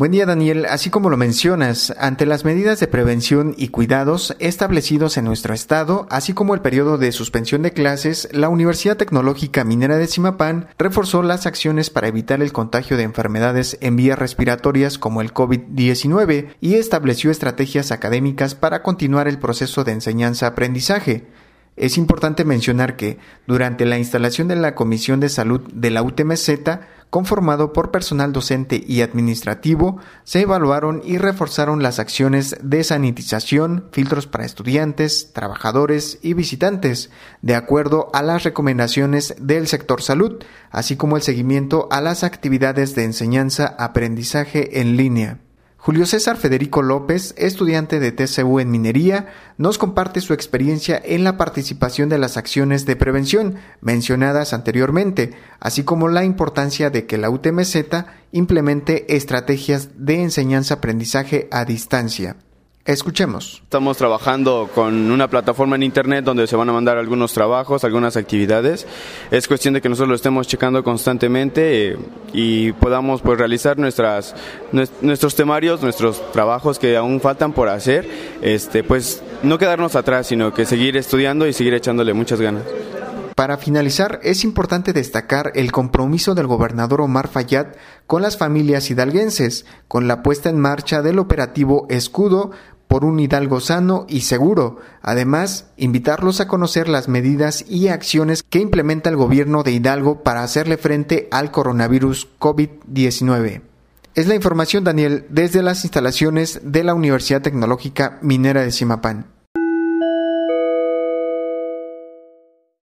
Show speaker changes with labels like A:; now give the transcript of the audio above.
A: Buen día Daniel, así como lo mencionas, ante las medidas de prevención y cuidados establecidos en nuestro estado, así como el periodo de suspensión de clases, la Universidad Tecnológica Minera de Simapán reforzó las acciones para evitar el contagio de enfermedades en vías respiratorias como el COVID-19 y estableció estrategias académicas para continuar el proceso de enseñanza-aprendizaje. Es importante mencionar que, durante la instalación de la Comisión de Salud de la UTMZ, conformado por personal docente y administrativo, se evaluaron y reforzaron las acciones de sanitización, filtros para estudiantes, trabajadores y visitantes, de acuerdo a las recomendaciones del sector salud, así como el seguimiento a las actividades de enseñanza-aprendizaje en línea. Julio César Federico López, estudiante de TCU en minería, nos comparte su experiencia en la participación de las acciones de prevención mencionadas anteriormente, así como la importancia de que la UTMZ implemente estrategias de enseñanza-aprendizaje a distancia. Escuchemos.
B: Estamos trabajando con una plataforma en internet donde se van a mandar algunos trabajos, algunas actividades. Es cuestión de que nosotros lo estemos checando constantemente eh, y podamos pues realizar nuestras nuestros temarios, nuestros trabajos que aún faltan por hacer, este pues no quedarnos atrás, sino que seguir estudiando y seguir echándole muchas ganas.
A: Para finalizar, es importante destacar el compromiso del gobernador Omar Fayad con las familias hidalguenses, con la puesta en marcha del operativo Escudo por un Hidalgo sano y seguro. Además, invitarlos a conocer las medidas y acciones que implementa el gobierno de Hidalgo para hacerle frente al coronavirus COVID-19. Es la información, Daniel, desde las instalaciones de la Universidad Tecnológica Minera de Simapán.